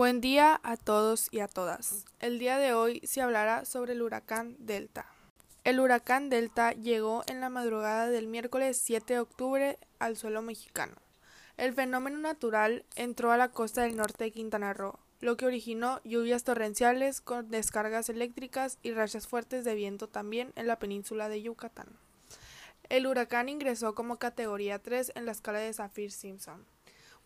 Buen día a todos y a todas. El día de hoy se hablará sobre el huracán Delta. El huracán Delta llegó en la madrugada del miércoles 7 de octubre al suelo mexicano. El fenómeno natural entró a la costa del norte de Quintana Roo, lo que originó lluvias torrenciales con descargas eléctricas y rachas fuertes de viento también en la península de Yucatán. El huracán ingresó como categoría 3 en la escala de Saffir-Simpson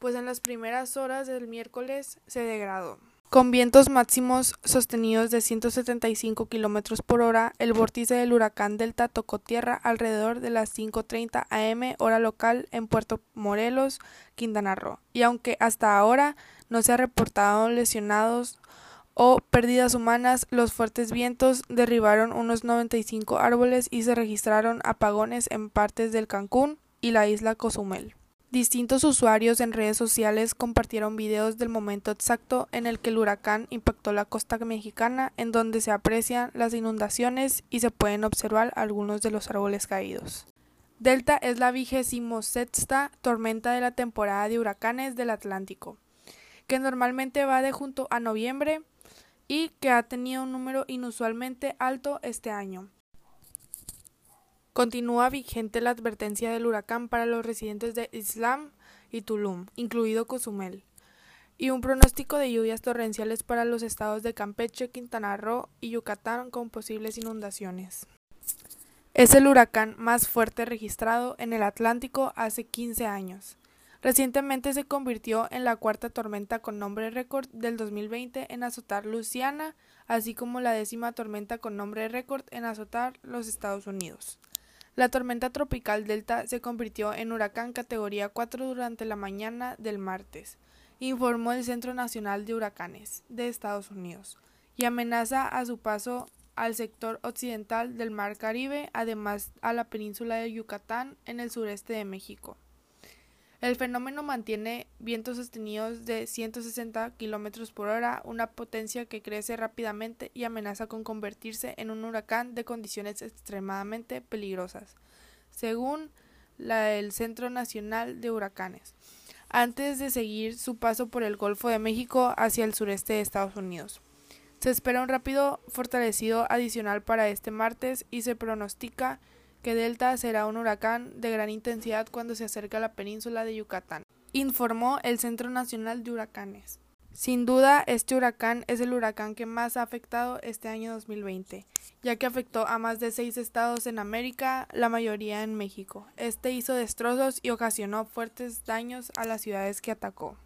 pues en las primeras horas del miércoles se degradó. Con vientos máximos sostenidos de 175 km por hora, el vórtice del huracán Delta tocó tierra alrededor de las 5.30 am hora local en Puerto Morelos, Quintana Roo. Y aunque hasta ahora no se ha reportado lesionados o pérdidas humanas, los fuertes vientos derribaron unos 95 árboles y se registraron apagones en partes del Cancún y la isla Cozumel. Distintos usuarios en redes sociales compartieron videos del momento exacto en el que el huracán impactó la costa mexicana, en donde se aprecian las inundaciones y se pueden observar algunos de los árboles caídos. Delta es la vigésimo sexta tormenta de la temporada de huracanes del Atlántico, que normalmente va de junto a noviembre y que ha tenido un número inusualmente alto este año. Continúa vigente la advertencia del huracán para los residentes de Islam y Tulum, incluido Cozumel, y un pronóstico de lluvias torrenciales para los estados de Campeche, Quintana Roo y Yucatán con posibles inundaciones. Es el huracán más fuerte registrado en el Atlántico hace 15 años. Recientemente se convirtió en la cuarta tormenta con nombre récord del 2020 en azotar Luisiana, así como la décima tormenta con nombre récord en azotar los Estados Unidos. La tormenta tropical Delta se convirtió en huracán categoría 4 durante la mañana del martes, informó el Centro Nacional de Huracanes de Estados Unidos, y amenaza a su paso al sector occidental del Mar Caribe, además a la península de Yucatán en el sureste de México. El fenómeno mantiene vientos sostenidos de 160 km por hora, una potencia que crece rápidamente y amenaza con convertirse en un huracán de condiciones extremadamente peligrosas, según la del Centro Nacional de Huracanes, antes de seguir su paso por el Golfo de México hacia el sureste de Estados Unidos. Se espera un rápido fortalecido adicional para este martes y se pronostica que Delta será un huracán de gran intensidad cuando se acerque a la península de Yucatán, informó el Centro Nacional de Huracanes. Sin duda, este huracán es el huracán que más ha afectado este año 2020, ya que afectó a más de seis estados en América, la mayoría en México. Este hizo destrozos y ocasionó fuertes daños a las ciudades que atacó.